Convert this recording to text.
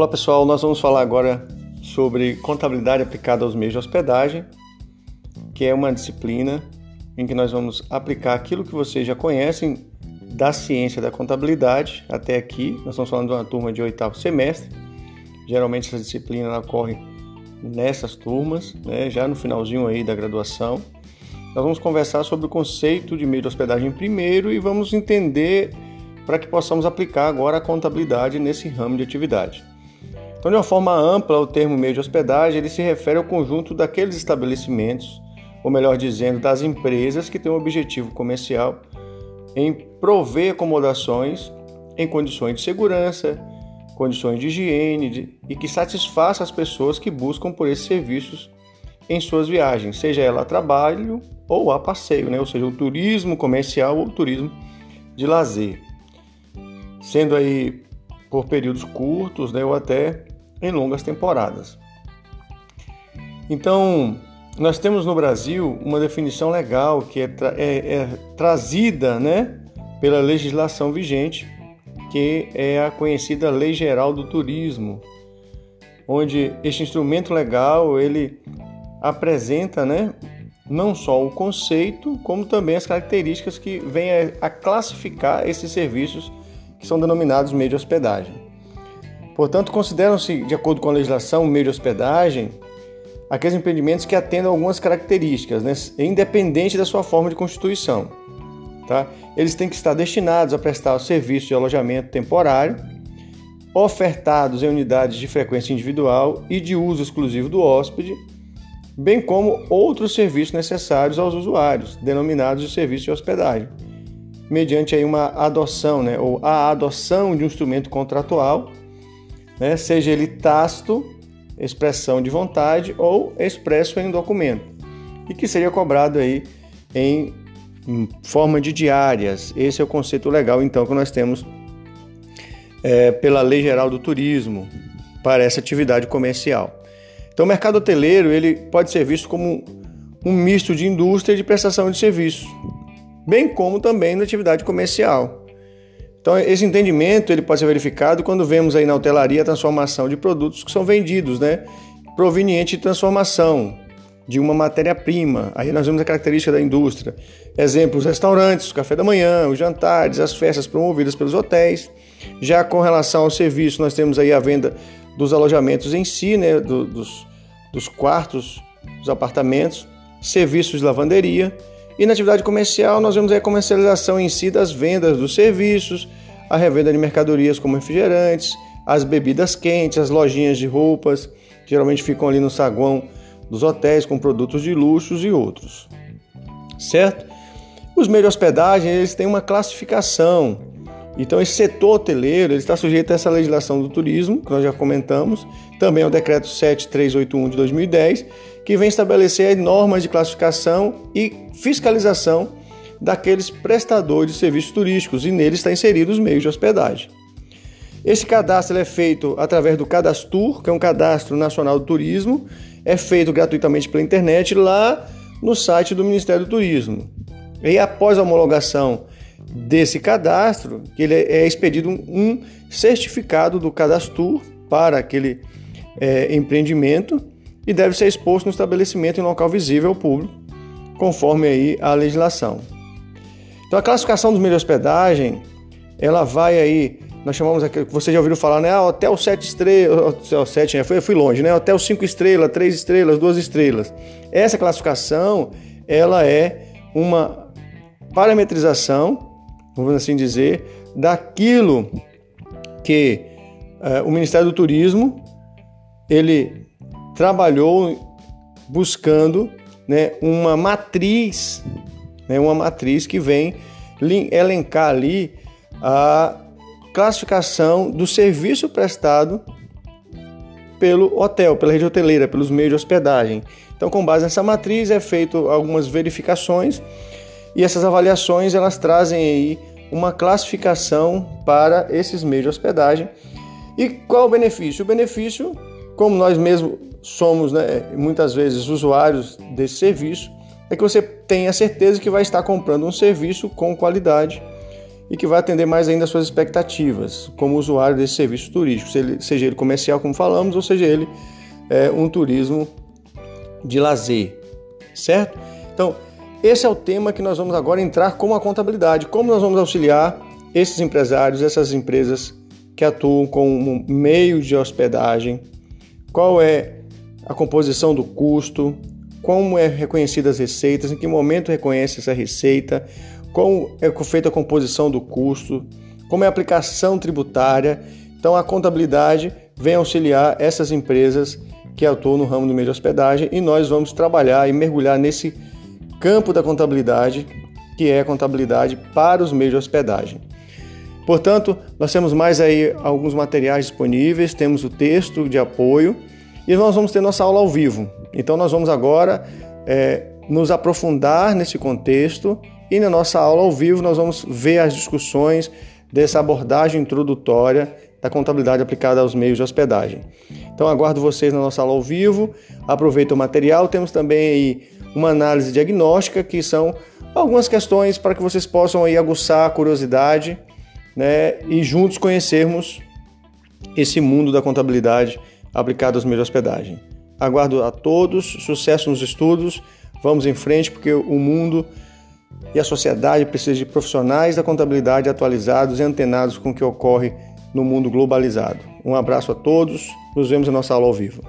Olá pessoal, nós vamos falar agora sobre contabilidade aplicada aos meios de hospedagem, que é uma disciplina em que nós vamos aplicar aquilo que vocês já conhecem da ciência da contabilidade até aqui. Nós estamos falando de uma turma de oitavo semestre. Geralmente essa disciplina ocorre nessas turmas, né, já no finalzinho aí da graduação. Nós vamos conversar sobre o conceito de meio de hospedagem primeiro e vamos entender para que possamos aplicar agora a contabilidade nesse ramo de atividade. Então, de uma forma ampla, o termo meio de hospedagem ele se refere ao conjunto daqueles estabelecimentos, ou melhor dizendo, das empresas que têm um objetivo comercial em prover acomodações em condições de segurança, condições de higiene de, e que satisfaça as pessoas que buscam por esses serviços em suas viagens, seja ela a trabalho ou a passeio, né? ou seja, o turismo comercial ou o turismo de lazer, sendo aí por períodos curtos né? ou até em longas temporadas. Então, nós temos no Brasil uma definição legal que é, tra é, é trazida né, pela legislação vigente, que é a conhecida Lei Geral do Turismo, onde este instrumento legal ele apresenta né, não só o conceito, como também as características que vêm a, a classificar esses serviços que são denominados meio de hospedagem. Portanto, consideram-se, de acordo com a legislação, meio de hospedagem aqueles empreendimentos que atendam algumas características, né, independente da sua forma de constituição. Tá? Eles têm que estar destinados a prestar o serviço de alojamento temporário, ofertados em unidades de frequência individual e de uso exclusivo do hóspede, bem como outros serviços necessários aos usuários, denominados de serviço de hospedagem, mediante aí uma adoção, né, ou a adoção de um instrumento contratual né, seja ele tácito, expressão de vontade ou expresso em um documento, e que seria cobrado aí em forma de diárias. Esse é o conceito legal, então, que nós temos é, pela Lei Geral do Turismo para essa atividade comercial. Então, o mercado hoteleiro ele pode ser visto como um misto de indústria e de prestação de serviço, bem como também na atividade comercial. Então, esse entendimento ele pode ser verificado quando vemos aí na hotelaria a transformação de produtos que são vendidos, né? Proveniente de transformação de uma matéria-prima. Aí nós vemos a característica da indústria. Exemplos: restaurantes, o café da manhã, os jantares, as festas promovidas pelos hotéis. Já com relação ao serviço, nós temos aí a venda dos alojamentos em si, né? Do, dos, dos quartos, dos apartamentos, serviços de lavanderia e na atividade comercial, nós vemos a comercialização em si das vendas dos serviços, a revenda de mercadorias como refrigerantes, as bebidas quentes, as lojinhas de roupas, que geralmente ficam ali no saguão dos hotéis com produtos de luxos e outros. Certo? Os meios de hospedagem, eles têm uma classificação. Então, esse setor hoteleiro ele está sujeito a essa legislação do turismo, que nós já comentamos, também ao decreto 7381 de 2010, que vem estabelecer normas de classificação e fiscalização daqueles prestadores de serviços turísticos e neles está inserido os meios de hospedagem. Esse cadastro é feito através do Cadastur, que é um cadastro nacional do turismo, é feito gratuitamente pela internet lá no site do Ministério do Turismo. E após a homologação desse cadastro, ele é expedido um certificado do Cadastur para aquele é, empreendimento e deve ser exposto no estabelecimento em local visível ao público, conforme aí a legislação. Então a classificação dos meios de hospedagem, ela vai aí, nós chamamos aqui, vocês já ouviram falar, né? Ah, hotel 7 estrelas, hotel 7, né? eu fui longe, né? Hotel 5 estrelas, 3 estrelas, 2 estrelas. Essa classificação, ela é uma parametrização, vamos assim dizer, daquilo que uh, o Ministério do Turismo ele trabalhou buscando né, uma matriz, né, uma matriz que vem elencar ali a classificação do serviço prestado pelo hotel, pela rede hoteleira, pelos meios de hospedagem. Então, com base nessa matriz, é feito algumas verificações e essas avaliações elas trazem aí uma classificação para esses meios de hospedagem. E qual o benefício? O benefício, como nós mesmos somos né, muitas vezes usuários desse serviço, é que você tenha certeza que vai estar comprando um serviço com qualidade e que vai atender mais ainda as suas expectativas como usuário desse serviço turístico, seja ele comercial, como falamos, ou seja ele é, um turismo de lazer, certo? Então, esse é o tema que nós vamos agora entrar com a contabilidade. Como nós vamos auxiliar esses empresários, essas empresas que atuam como meio de hospedagem, qual é a composição do custo, como é reconhecida as receitas, em que momento reconhece essa receita, como é feita a composição do custo, como é a aplicação tributária. Então a contabilidade vem auxiliar essas empresas que atuam no ramo do meio de hospedagem e nós vamos trabalhar e mergulhar nesse campo da contabilidade, que é a contabilidade para os meios de hospedagem. Portanto, nós temos mais aí alguns materiais disponíveis, temos o texto de apoio e nós vamos ter nossa aula ao vivo. Então, nós vamos agora é, nos aprofundar nesse contexto e na nossa aula ao vivo nós vamos ver as discussões dessa abordagem introdutória da contabilidade aplicada aos meios de hospedagem. Então aguardo vocês na nossa aula ao vivo. Aproveita o material. Temos também aí uma análise diagnóstica que são algumas questões para que vocês possam aí aguçar a curiosidade, né, e juntos conhecermos esse mundo da contabilidade aplicada aos meios de hospedagem. Aguardo a todos, sucesso nos estudos. Vamos em frente porque o mundo e a sociedade precisa de profissionais da contabilidade atualizados e antenados com o que ocorre no mundo globalizado. Um abraço a todos, nos vemos na nossa aula ao vivo.